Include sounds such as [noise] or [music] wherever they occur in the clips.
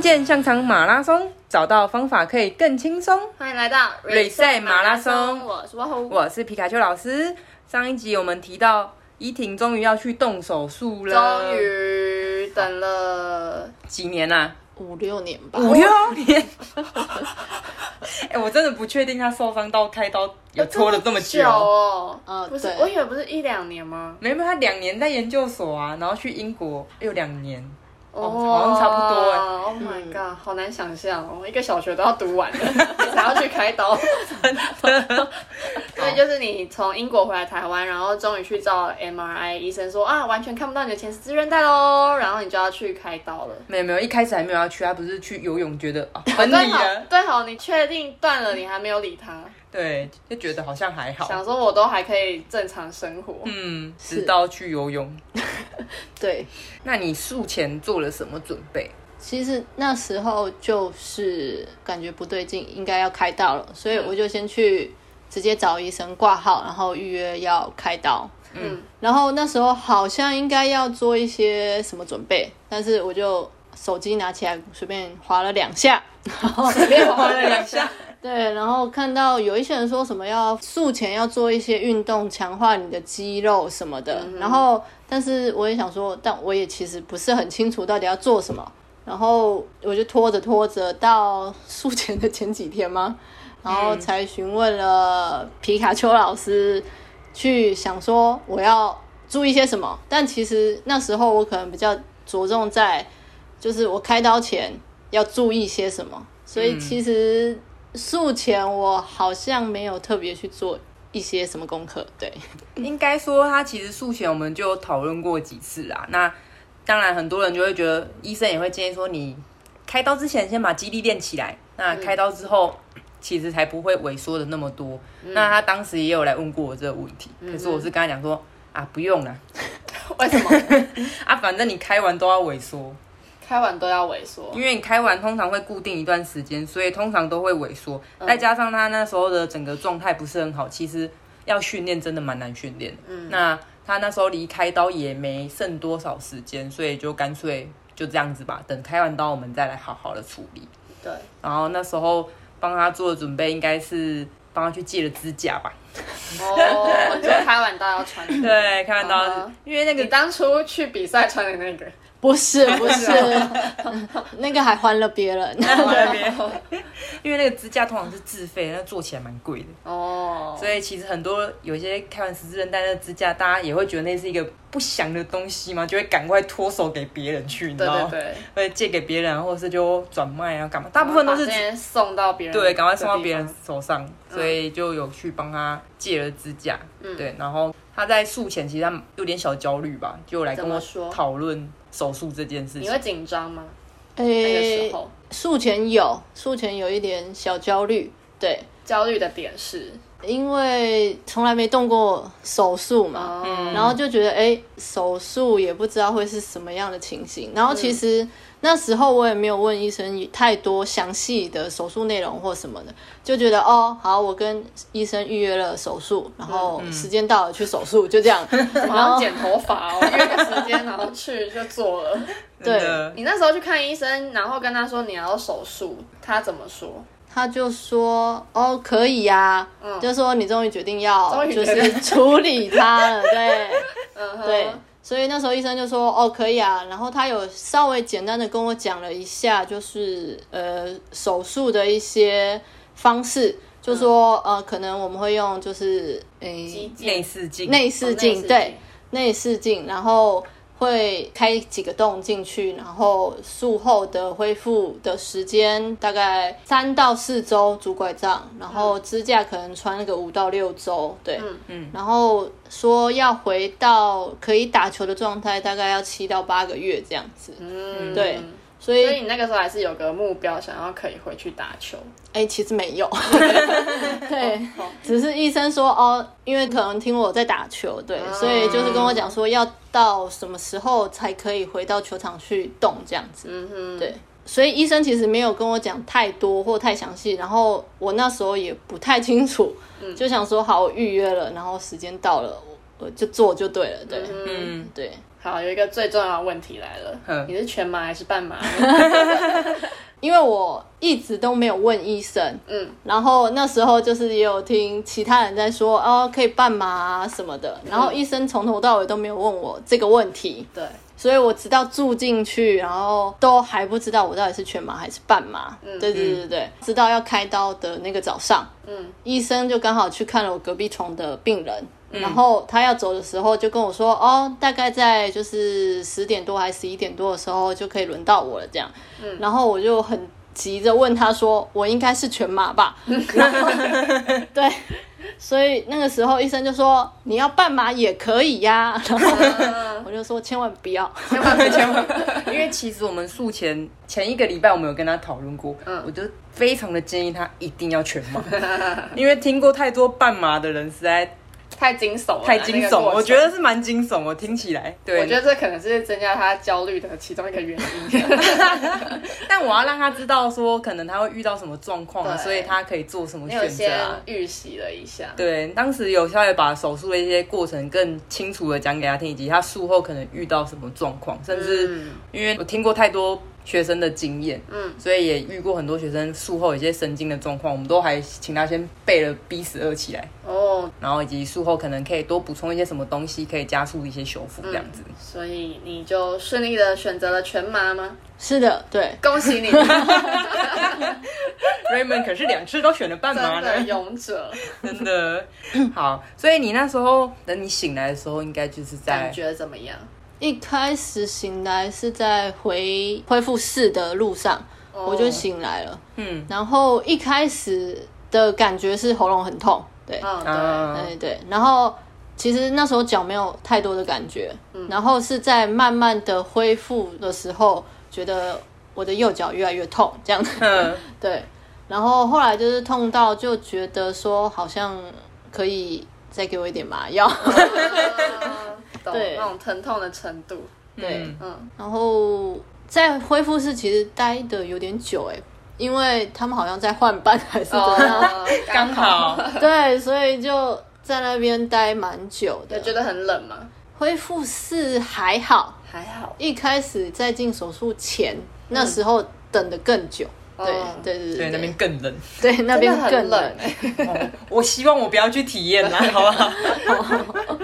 复健香肠马拉松，找到方法可以更轻松。欢迎来到瑞赛马拉松我是哇吼，我是皮卡丘老师。上一集我们提到依婷终于要去动手术了，终于等了几年啊？五六年吧。五六年。[laughs] 哎、我真的不确定他受伤到开刀有拖了这么久。哦。呃不是，我以为不是一两年吗？没有，他两年在研究所啊，然后去英国又两年。哦，好像差不多哎 Oh my god，好难想象哦，一个小学都要读完了，你才要去开刀。[laughs] 所以就是你从英国回来台湾，然后终于去照 MRI，医生说啊，完全看不到你的前十字韧带喽，然后你就要去开刀了。没有没有，一开始还没有要去，他不是去游泳，觉得啊哦分对好离了，对好，你确定断了，你还没有理他，对，就觉得好像还好。想说我都还可以正常生活。嗯，是直到去游泳。[laughs] 对，那你术前做了什么准备？其实那时候就是感觉不对劲，应该要开刀了，所以我就先去直接找医生挂号，然后预约要开刀。嗯，然后那时候好像应该要做一些什么准备，但是我就手机拿起来随便划了两下，然后随便划了两下。[laughs] [laughs] 对，然后看到有一些人说什么要术前要做一些运动，强化你的肌肉什么的。然后，但是我也想说，但我也其实不是很清楚到底要做什么。然后我就拖着拖着到术前的前几天吗，然后才询问了皮卡丘老师，去想说我要注意些什么。但其实那时候我可能比较着重在，就是我开刀前要注意些什么。所以其实术前我好像没有特别去做一些什么功课，对，[laughs] 应该说，他其实术前我们就有讨论过几次啦。那当然，很多人就会觉得，医生也会建议说，你开刀之前先把肌力练起来，那开刀之后。其实才不会萎缩的那么多。那他当时也有来问过我这个问题，可是我是跟他讲说啊，不用了 [laughs] 为什么？[laughs] 啊，反正你开完都要萎缩，开完都要萎缩。因为你开完通常会固定一段时间，所以通常都会萎缩。再加上他那时候的整个状态不是很好，其实要训练真的蛮难训练嗯。那他那时候离开刀也没剩多少时间，所以就干脆就这样子吧，等开完刀我们再来好好的处理。对，然后那时候帮他做的准备应该是帮他去借了支架吧。哦，你就开完刀要穿。[laughs] 对，开完刀，因为那个你当初去比赛穿的那个，不是不是，[laughs] [laughs] 那个还还了别人，因为那个支架通常是自费，那做起来蛮贵的。哦，所以其实很多有一些开完十字韧带的支架，大家也会觉得那是一个不祥的东西嘛，就会赶快脱手给别人去，你知道吗？对对，会借给别人，或者是就转卖啊，干嘛？大部分都是送到别人对，赶快送到别人手上，所以就有去帮他借了支架。嗯对，然方他在术前其实他有点小焦虑吧，就来跟我说讨论手术这件事情你。会紧张吗？那个时诶，候术前有术前有一点小焦虑，对，焦虑的点是，因为从来没动过手术嘛，哦，然后就觉得哎，诶手术也不知道会是什么样的情形。然后其实那时候我也没有问医生太多详细的手术内容或什么的，就觉得哦，好，我跟医生预约了手术，然后时间到了去手术，就这样。[laughs] 然后剪头发哦，约个时间，然后去就做了。对你那时候去看医生，然后跟他说你要手术，他怎么说？他就说哦，可以呀、就说你终于决定要就是 [laughs] 处理它了，对。嗯，对，所以那时候医生就说哦可以啊，然后他有稍微简单的跟我讲了一下，就是呃手术的一些方式，就说、呃可能我们会用就是诶内视镜，内视镜。对内视镜，然后。会开几个洞进去，然后术后的恢复的时间大概三到四周拄拐杖，然后支架可能穿那个五到六周，对，嗯。嗯。然后说要回到可以打球的状态，大概要七到八个月这样子，嗯，对所以所以你那个时候还是有个目标，想要可以回去打球。哎，其实没有，[laughs] 对，只是医生说哦，因为可能听我在打球，对，所以就是跟我讲说要到什么时候才可以回到球场去动这样子，嗯哼，对，所以医生其实没有跟我讲太多或太详细，然后我那时候也不太清楚，嗯。就想说好，我预约了，然后时间到了，我我就做就对了，对，嗯，嗯，对，好，有一个最重要的问题来了，嗯。你是全麻还是半麻？[laughs] 因为我一直都没有问医生，嗯，然后那时候就是也有听其他人在说哦，可以半麻啊什么的，然后医生从头到尾都没有问我这个问题，对，所以我直到住进去，然后都还不知道我到底是全麻还是半麻。对对对对对，直到要开刀的那个早上，嗯，医生就刚好去看了我隔壁床的病人。然后他要走的时候就跟我说：“哦，大概在就是十点多还是十一点多的时候就可以轮到我了。”这样，嗯然后我就很急着问他说：“我应该是全麻吧？” [laughs] 然后 [laughs] 对，所以那个时候医生就说：“你要半麻也可以呀。”然 [laughs] 后我就说：“千万不要。”千万千万，因为其实我们术前前一个礼拜我们有跟他讨论过，嗯我就非常的建议他一定要全麻，因为听过太多半麻的人实在太惊悚了，太惊悚，那个过程我觉得。是蛮惊悚，我听起来，对，我觉得这可能是增加他焦虑的其中一个原因。[laughs] 但我要让他知道说，可能他会遇到什么状况所以他可以做什么选择。预习了一下，对，当时有稍微把手术的一些过程更清楚的讲给他听，以及他术后可能遇到什么状况，甚至嗯因为我听过太多学生的经验，嗯，所以也遇过很多学生术后有一些神经的状况，我们都还请他先背了 B 十二起来，哦，然后以及术后可能可以多补充一些什么东西，可以加速一些修复这样子。所以你就顺利的选择了全麻吗？是的，对，恭喜你，[laughs] Raymond 可是两次都选了半麻真的呢，勇者，真的。好。所以你那时候等你醒来的时候，应该就是在感觉怎么样？一开始醒来是在回恢复室的路上，我就醒来了。嗯。然后一开始的感觉是喉咙很痛，对，对。对。然后其实那时候脚没有太多的感觉，然后是在慢慢的恢复的时候，觉得我的右脚越来越痛，这样。子。嗯。[laughs] 对，然后后来就是痛到就觉得说好像可以再给我一点麻药，对，[laughs] 懂对。那种疼痛的程度，对，嗯。嗯，然后在恢复室其实待的有点久哎，因为他们好像在换班还是怎么样，哦，[laughs] 刚好。[laughs] 对，所以就在那边待蛮久的。觉得很冷吗？恢复室还好，还好，一开始在进手术前、那时候等的更久。对哦对对对，对。那边更冷。对那边更很冷我希望我不要去体验啦，好不好？[laughs]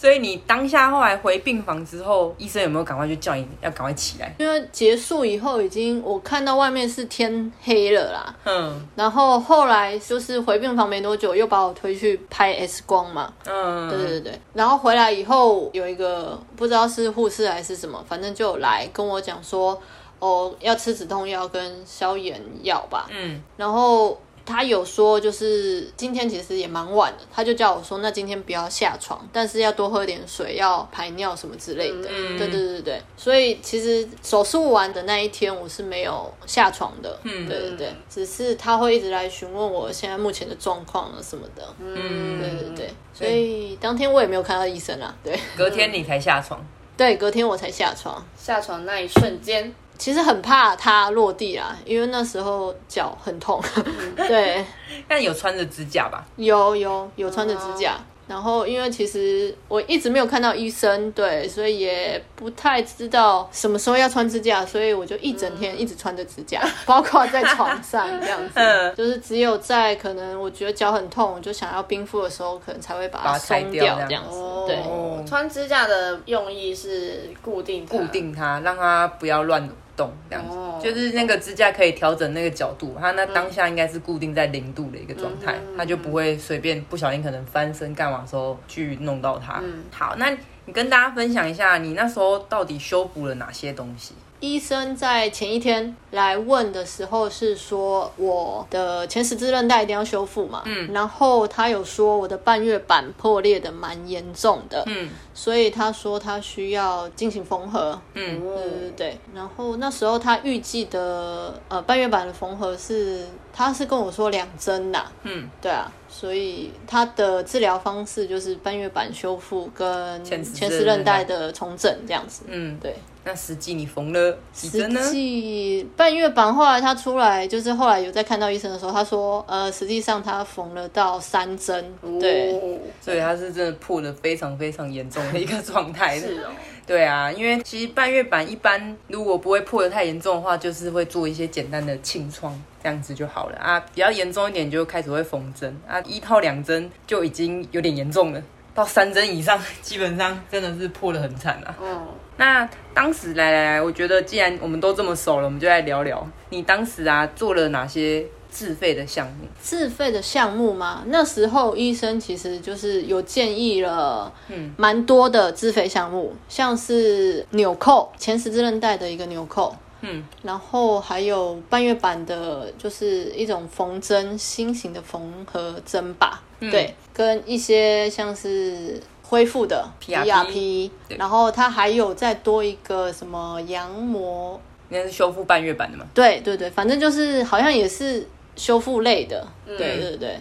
所以你当下后来回病房之后，医生有没有赶快就叫你要赶快起来？因为结束以后已经我看到外面是天黑了啦，嗯然后后来就是回病房没多久，又把我推去拍 X 光嘛。嗯，对对对，然后回来以后有一个不知道是护士还是什么，反正就有来跟我讲说，哦，要吃止痛药跟消炎药吧。嗯然后他有说，就是今天其实也蛮晚的，他就叫我说，那今天不要下床，但是要多喝点水，要排尿什么之类的。嗯对对对对，所以其实手术完的那一天我是没有下床的。嗯对对对，只是他会一直来询问我现在目前的状况啊什么的。嗯，对对对，所以当天我也没有看到医生啊。对隔天你才下床，对，隔天我才下床。下床那一瞬间，其实很怕它落地啊，因为那时候脚很痛。[laughs] 对，但有穿着指甲吧？有有有穿着指甲，然后因为其实我一直没有看到医生，对，所以也不太知道什么时候要穿指甲，所以我就一整天一直穿着指甲，[laughs] 包括在床上这样子，[laughs] 嗯。就是只有在可能我觉得脚很痛，我就想要冰敷的时候，可能才会把它把它拆松掉这样子，哦对。穿指甲的用意是固定它固定它，让它不要乱动，这样子。哦就是那个支架可以调整那个角度，它那当下应该是固定在零度的一个状态，嗯它就不会随便不小心可能翻身干嘛时候去弄到它。嗯好，那你跟大家分享一下，你那时候到底修补了哪些东西？医生在前一天来问的时候是说我的前十字韧带一定要修复嘛，嗯，然后他有说我的半月板破裂的蛮严重的，嗯。所以他说他需要进行缝合，嗯。对对对，然后那时候他预计的呃半月板的缝合是，他是跟我说两针啦，嗯，对啊，所以他的治疗方式就是半月板修复跟前十字前十韧带的重整这样子，嗯，对，那实际你缝了几针呢？实际半月板后来他出来，就是后来有在看到医生的时候，他说，呃，实际上他缝了到三针，对，哦所以他是真的破的非常非常严重的一个状态。[laughs] 是哦，对啊，因为其实半月板一般如果不会破的太严重的话，就是会做一些简单的清创，这样子就好了啊。比较严重一点就开始会缝针啊，一套两针就已经有点严重了，到三针以上 [laughs] 基本上真的是破的很惨啊。嗯，那当时来来来，我觉得既然我们都这么熟了，我们就来聊聊你当时啊做了哪些自费的项目。自费的项目吗，那时候医生其实就是有建议了，嗯，蛮多的自费项目，像是纽扣前十字韧带的一个纽扣，嗯，然后还有半月板的，就是一种缝针，新型的缝合针吧，对，跟一些像是恢复的 PRP PRP 然后它还有再多一个什么羊膜，那是修复半月板的嘛？对对对，反正就是好像也是修复类的，对对对。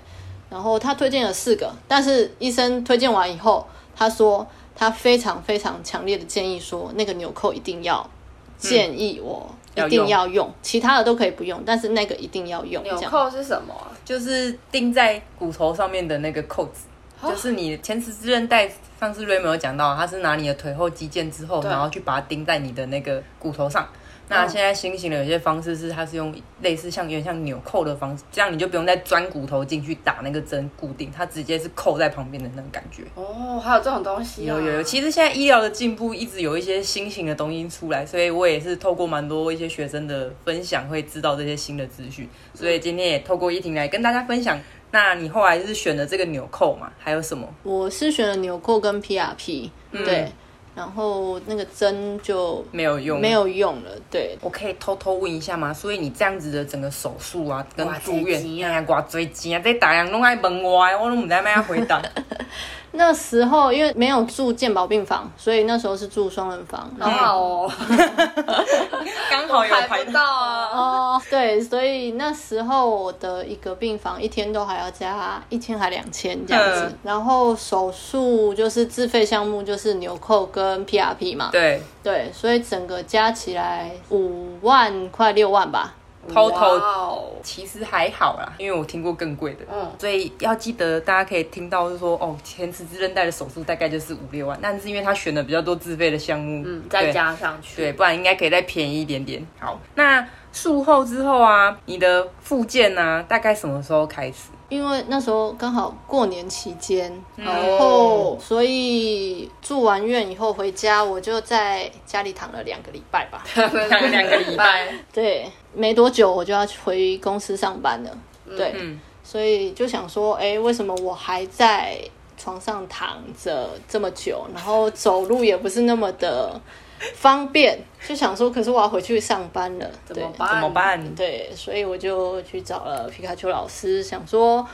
然后他推荐了四个，但是医生推荐完以后，他说他非常非常强烈的建议说，那个纽扣一定要建议我一定要用要用，其他的都可以不用，但是那个一定要用。纽扣是什么啊？就是钉在骨头上面的那个扣子，就是你前十字韧带。上次瑞没有讲到，他是拿你的腿后肌腱之后，然后去把它钉在你的那个骨头上。那现在新型的有些方式是，它是用类似像有点像纽扣的方式，这样你就不用再钻骨头进去打那个针固定，它直接是扣在旁边的那种感觉。哦，还有这种东西、啊？有有有，其实现在医疗的进步一直有一些新型的东西出来，所以我也是透过蛮多一些学生的分享，会知道这些新的资讯。所以今天也透过依婷来跟大家分享。那你后来是选了这个纽扣嘛？还有什么？我是选了纽扣跟 PRP，、对，嗯然后那个针就没有用，没。有用了，对。我可以偷偷问一下吗？所以你这样子的整个手术啊，跟住院，这钱啊哎呀，偌侪钱啊！这大人拢爱问我的，我都唔知咩回答。[laughs] 那时候因为没有住健保病房，所以那时候是住双人房。然后好 [laughs] 刚好有排不到啊。哦，对，所以那时候我的一个病房一天都还要加一千还两千这样子，嗯然后手术就是自费项目就是纽扣跟 PRP 嘛，对对，所以整个加起来五万快六万吧。哇哦其实还好啦，因为我听过更贵的。嗯所以要记得，大家可以听到是说，哦，前十字韧带的手术大概就是五六万，但是因为他选了比较多自费的项目，嗯，再加上去，对，不然应该可以再便宜一点点。好，那术后之后啊，你的复健呢、大概什么时候开始？因为那时候刚好过年期间，嗯然后所以住完院以后回家，我就在家里躺了两个礼拜吧。[laughs] 躺了两个礼拜，[laughs] 对，没多久我就要回公司上班了。对，嗯所以就想说，哎，为什么我还在床上躺着这么久，然后走路也不是那么的方便？就想说，可是我要回去上班了，怎么办？怎么？办？对，所以我就去找了皮卡丘老师，想说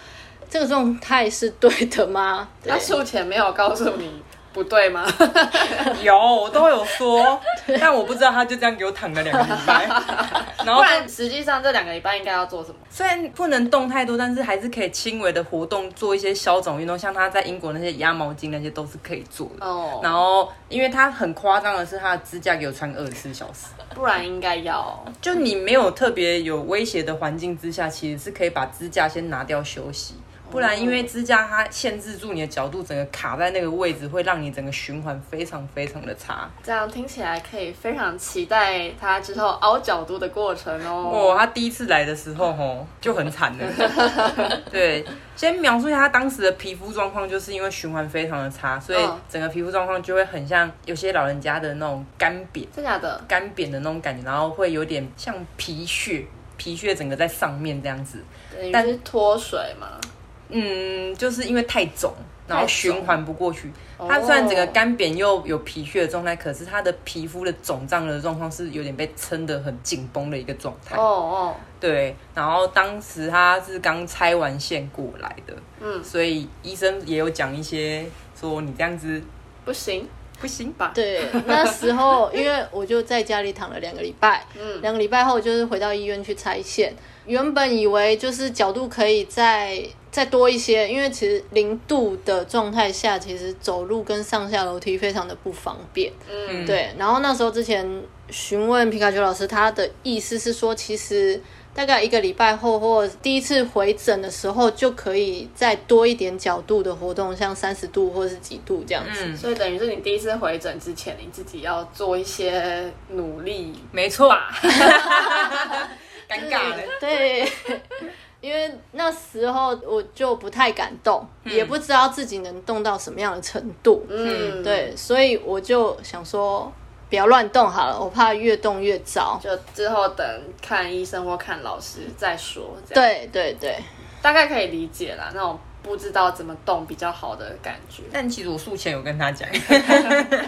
这个状态是对的吗？他术前没有告诉你不对吗？[laughs] 有，我都有说，但我不知道他就这样给我躺了两个礼拜，[laughs] 然后就不然实际上这两个礼拜应该要做什么？虽然不能动太多，但是还是可以轻微的活动，做一些消肿运动，像他在英国那些压毛巾那些都是可以做的。哦，然后，因为他很夸张的是，他的支架给我穿二十四小时，不然应该要就你没有特别有威胁的环境之下，其实是可以把支架先拿掉休息。不然，因为支架它限制住你的角度，整个卡在那个位置，会让你整个循环非常非常的差。这样听起来可以非常期待他之后凹角度的过程哦。哦，他第一次来的时候，吼就很惨了。[laughs] 对，先描述一下他当时的皮肤状况，就是因为循环非常的差，所以嗯整个皮肤状况就会很像有些老人家的那种干瘪、真假的？干扁的那种感觉，然后会有点像皮屑，皮屑整个在上面这样子。但是脱水嘛？嗯，就是因为太肿，然后循环不过去。哦它虽然整个干扁又有皮屑的状态，可是它的皮肤的肿胀的状况是有点被撑得很紧绷的一个状态。哦哦，对，然后当时他是刚拆完线过来的，嗯，所以医生也有讲一些说你这样子不行不行。吧？对，那时候因为我就在家里躺了两个礼拜，嗯两个礼拜后就是回到医院去拆线。原本以为就是角度可以再再多一些，因为其实零度的状态下，其实走路跟上下楼梯非常的不方便。嗯，对，然后那时候之前询问皮卡丘老师，他的意思是说，其实大概一个礼拜后或第一次回诊的时候，就可以再多一点角度的活动，像三十度或者是几度这样子。嗯，所以等于是你第一次回诊之前，你自己要做一些努力。没错，[laughs] [laughs] 尴尬了。对，那时候我就不太敢动，也不知道自己能动到什么样的程度。嗯，，对，所以我就想说，不要乱动好了，我怕越动越糟。就之后等看医生或看老师再说。对对对，大概可以理解啦，那种不知道怎么动比较好的感觉。但其实我术前有跟他讲，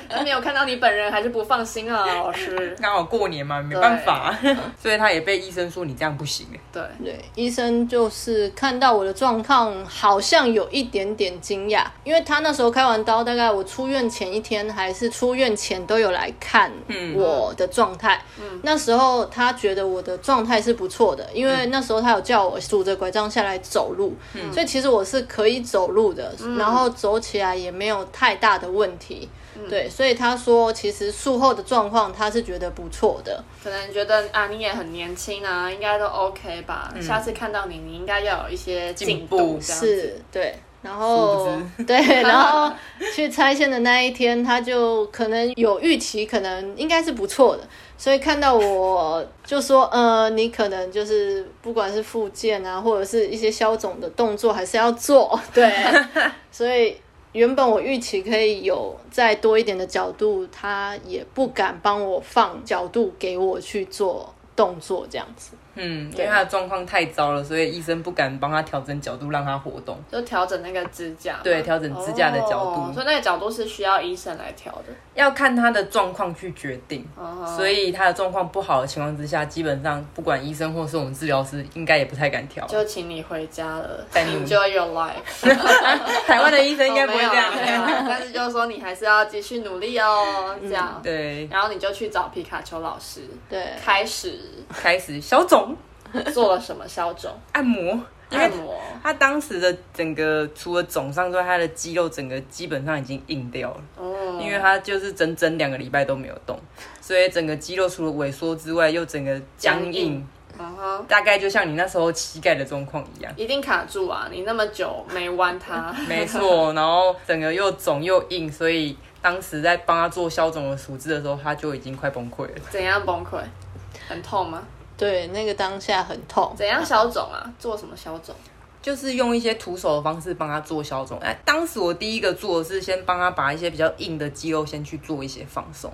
那没有看到你本人，还是不放心啊，老师。[laughs] 刚好过年嘛，没办法，[laughs] 所以他也被医生说你这样不行。对，对，医生就是看到我的状况，好像有一点点惊讶，因为他那时候开完刀，大概我出院前一天还是出院前都有来看我的状态。嗯。那时候他觉得我的状态是不错的，因为那时候他有叫我拄着拐杖下来走路，嗯。所以其实我是可以走路的，然后走起来也没有太大的问题。对，所以他说其实术后的状况他是觉得不错的。可能觉得啊，你也很年轻啊，应该都 OK 吧。下次看到你，你应该要有一些进步。是，对。然后 [laughs] 对，然后去拆线的那一天，他就可能有预期，可能应该是不错的，所以看到我就说，呃，你可能就是不管是复健啊，或者是一些消肿的动作，还是要做。对，[laughs] 所以原本我预期可以有再多一点的角度，他也不敢帮我放角度给我去做动作，这样子。嗯，因为他的状况太糟了，所以医生不敢帮他调整角度让他活动。就调整那个支架，对调整支架的角度哦所以那个角度是需要医生来调的。要看他的状况去决定，哦所以他的状况不好的情况之下，基本上不管医生或是我们治疗师，应该也不太敢调。就请你回家了带你，Enjoy your life。[laughs] 台湾的医生应该不会这样。但是就是说你还是要继续努力哦，这样。对，然后你就去找皮卡丘老师，对，开始开始消肿做了什么消肿按摩，按摩。他当时的整个除了肿上之外，他的肌肉整个基本上已经硬掉了，哦，因为他就是整整两个礼拜都没有动，所以整个肌肉除了萎缩之外，又整个僵硬大概就像你那时候膝盖的状况一样。一定卡住啊！你那么久没弯它，[laughs] 没错，然后整个又肿又硬，所以当时在帮他做消肿的处置的时候，他就已经快崩溃了。怎样崩溃？很痛吗？对，那个当下很痛。怎样消肿啊？做什么消肿？就是用一些徒手的方式帮他做消肿。哎，当时我第一个做的是先帮他把一些比较硬的肌肉先去做一些放松，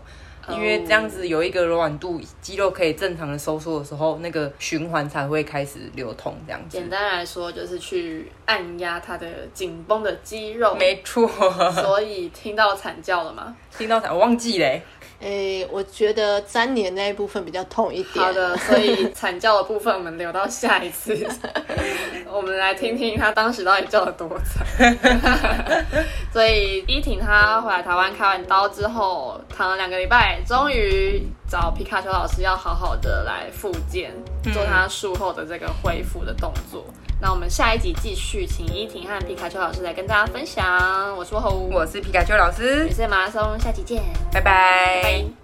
因为这样子有一个柔软度，肌肉可以正常的收缩的时候，那个循环才会开始流通。这样子简，单来说，就是去按压它的紧绷的肌肉。没错。所以听到惨叫了吗？[laughs] 听到惨？我忘记嘞。诶，我觉得粘连那一部分比较痛一点。好的，所以惨叫的部分我们留到下一次，[laughs] 我们来听听他当时到底叫了多惨。所以依婷她回来台湾开完刀之后，躺了两个礼拜，终于找皮卡丘老师要好好的来复健，做她术后的这个恢复的动作。那我们下一集继续，请依婷和皮卡丘老师来跟大家分享。我是侯，我是皮卡丘老师我是马拉松，下期见，拜拜拜。